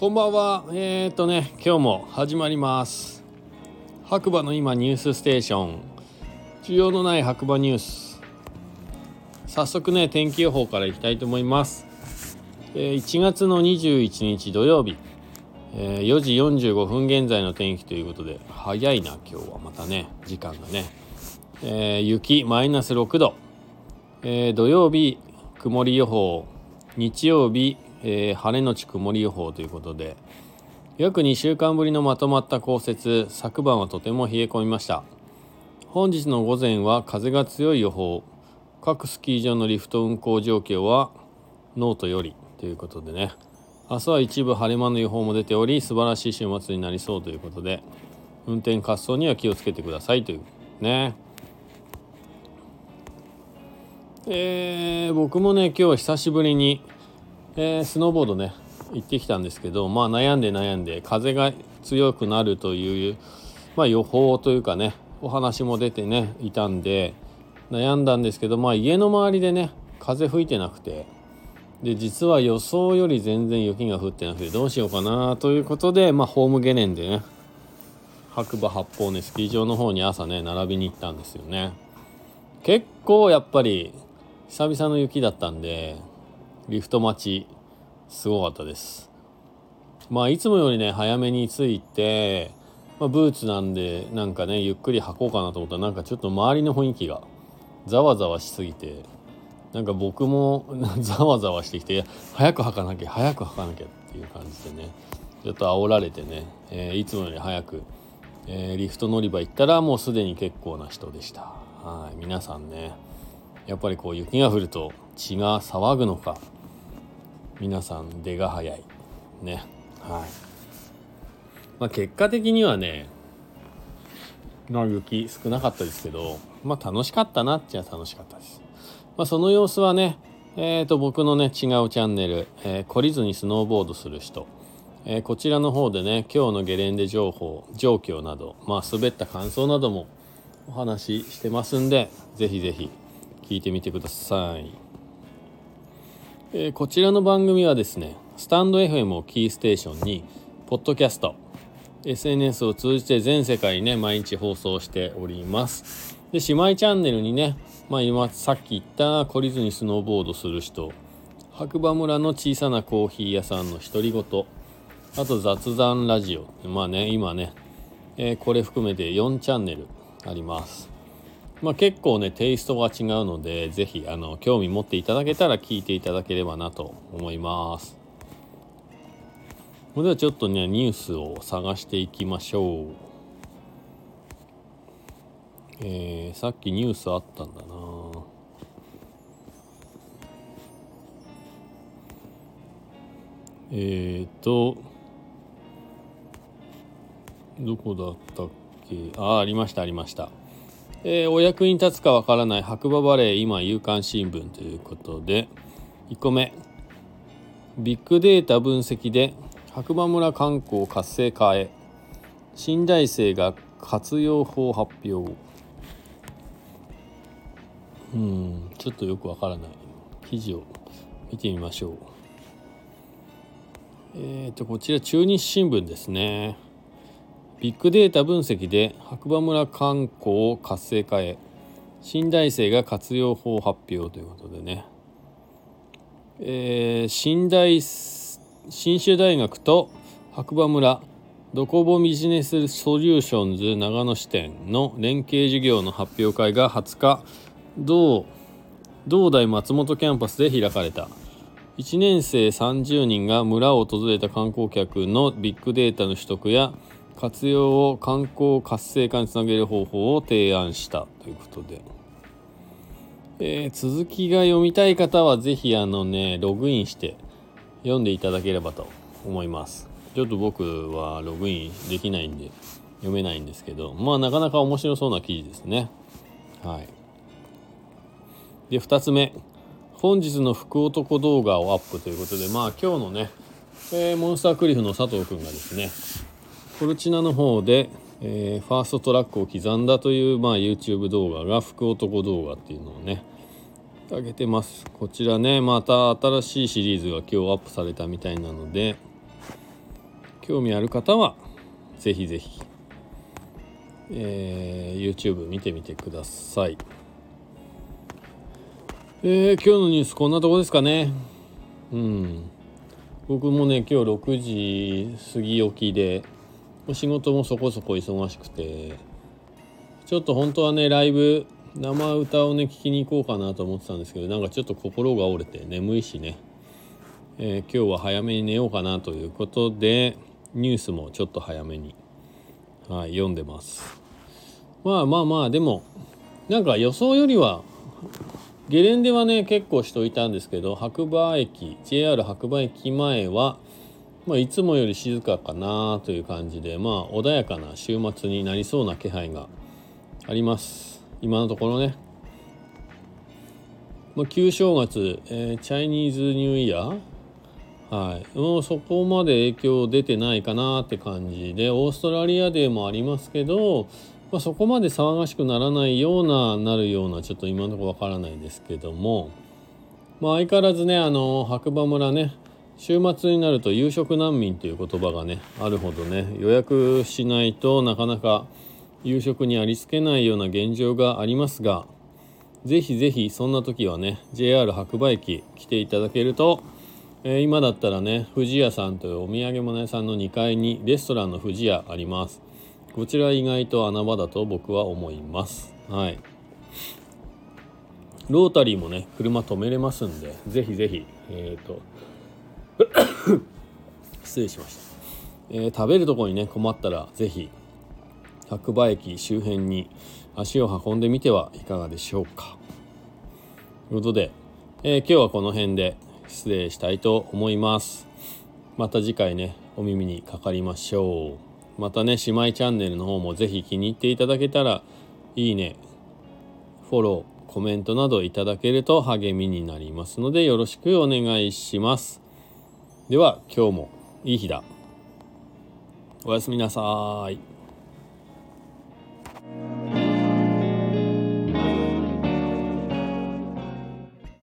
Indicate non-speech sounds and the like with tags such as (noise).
こんばんは。えー、っとね、今日も始まります。白馬の今ニュースステーション。需要のない白馬ニュース。早速ね、天気予報からいきたいと思います。えー1月の21日土曜日、えー4時45分現在の天気ということで、早いな、今日はまたね、時間がね。えー雪マイナス6度。えー土曜日、曇り予報。日曜日、えー晴れのち曇り予報ということで約2週間ぶりのまとまった降雪。昨晩はとても冷え込みました。本日の午前は風が強い予報。各スキー場のリフト運行状況はノートよりということでね。明日は一部晴れ間の予報も出ており素晴らしい週末になりそうということで運転滑走には気をつけてくださいというね。えー僕もね今日は久しぶりにえースノーボードね行ってきたんですけどまあ悩んで悩んで風が強くなるという、まあ、予報というかねお話も出てねいたんで悩んだんですけどまあ家の周りでね風吹いてなくてで実は予想より全然雪が降ってなくてどうしようかなということでまあホームゲネンでね白馬八方ねスキー場の方に朝ね並びに行ったんですよね。結構やっぱり久々の雪だったんでリフト待ちすごかったです。まあいつもよりね早めに着いて、まあ、ブーツなんでなんかねゆっくり履こうかなと思ったらなんかちょっと周りの雰囲気がざわざわしすぎてなんか僕も (laughs) ざわざわしてきて早く履かなきゃ早く履かなきゃっていう感じでねちょっと煽られてね、えーいつもより早く、えーリフト乗り場行ったらもうすでに結構な人でした。はい皆さんねやっぱりこう雪が降ると血が騒ぐのか皆さん出が早い。ね。はい。まあ結果的にはねまあ雪少なかったですけどまあ楽しかったなっちゃ楽しかったです。まあその様子はねえー、と僕のね違うチャンネル、えー懲りずにスノーボードする人、えーこちらの方でね今日のゲレンデ情報状況などまあ滑った感想などもお話ししてますんでぜひぜひ聞いてみてください、えーこちらの番組はですねスタンド FM をキーステーションにポッドキャスト SNS を通じて全世界にね毎日放送しております。で姉妹チャンネルにねまあ今さっき言った懲りずにスノーボードする人白馬村の小さなコーヒー屋さんの独り言あと雑談ラジオまあね今ね、えーこれ含めて4チャンネルあります。まあ結構ねテイストが違うのでぜひあの興味持っていただけたら聞いていただければなと思います。それではちょっとねニュースを探していきましょう。えーさっきニュースあったんだな。えーとどこだったっけ？ああありましたありました。えーお役に立つかわからない白馬バレー今夕刊新聞ということで1個目ビッグデータ分析で白馬村観光活性化へ新大生が活用法発表。うんちょっとよくわからない。記事を見てみましょう。えーとこちら中日新聞ですね。ビッグデータ分析で白馬村観光を活性化へ新大生が活用法発表ということでね、えー新大信州大学と白馬村ドコボビジネスソリューションズ長野支店の連携事業の発表会が20日同同大松本キャンパスで開かれた。1年生30人が村を訪れた観光客のビッグデータの取得や活用を観光活性化につなげる方法を提案した。ということで、えー続きが読みたい方はぜひあのねログインして読んでいただければと思います。ちょっと僕はログインできないんで読めないんですけど。まあなかなか面白そうな記事ですね。はい。で2つ目。本日の福男動画をアップということでまあ今日のね、えーモンスタークリフの佐藤くんがですねコルチナの方で、えーファーストトラックを刻んだという、まあ、YouTube 動画が福男動画っていうのをね上げてますこちらねまた新しいシリーズが今日アップされたみたいなので興味ある方はぜひぜひ、えー、YouTube 見てみてください。えー、今日のニュースこんなとこですかね。うん。僕もね、今日6時過ぎ起きで、仕事もそこそこ忙しくて、ちょっと本当はね、ライブ、生歌をね、聞きに行こうかなと思ってたんですけど、なんかちょっと心が折れて眠いしね、えー、今日は早めに寝ようかなということで、ニュースもちょっと早めに、はい、読んでます。まあまあまあ、でも、なんか予想よりはゲレンデはね結構人いたんですけど白馬駅 JR 白馬駅前は、まあ、いつもより静かかなという感じでまあ穏やかな週末になりそうな気配があります。今のところね、まあ、旧正月、えー、チャイニーズニューイヤーはい、もうそこまで影響出てないかなって感じでオーストラリアデーもありますけどまあ、そこまで騒がしくならないようななるようなちょっと今のところわからないですけども、まあ、相変わらずねあの白馬村ね週末になると夕食難民という言葉がねあるほどね予約しないとなかなか夕食にありつけないような現状がありますがぜひぜひそんな時はね JR 白馬駅来ていただけると、えー、今だったらね富士屋さんというお土産物屋さんの2階にレストランの富士屋あります。こちら意外と穴場だと僕は思います。はい。ロータリーもね車止めれますんでぜひぜひえっ、ー、と (laughs) 失礼しました、えー、食べるとこにね困ったらぜひ白馬駅周辺に足を運んでみてはいかがでしょうか。ということで、えー、今日はこの辺で失礼したいと思います。また次回ねお耳にかかりましょう。またね、姉妹チャンネルの方もぜひ気に入っていただけたら、いいね、フォロー、コメントなどいただけると励みになりますのでよろしくお願いします。では今日もいい日だ。おやすみなさい。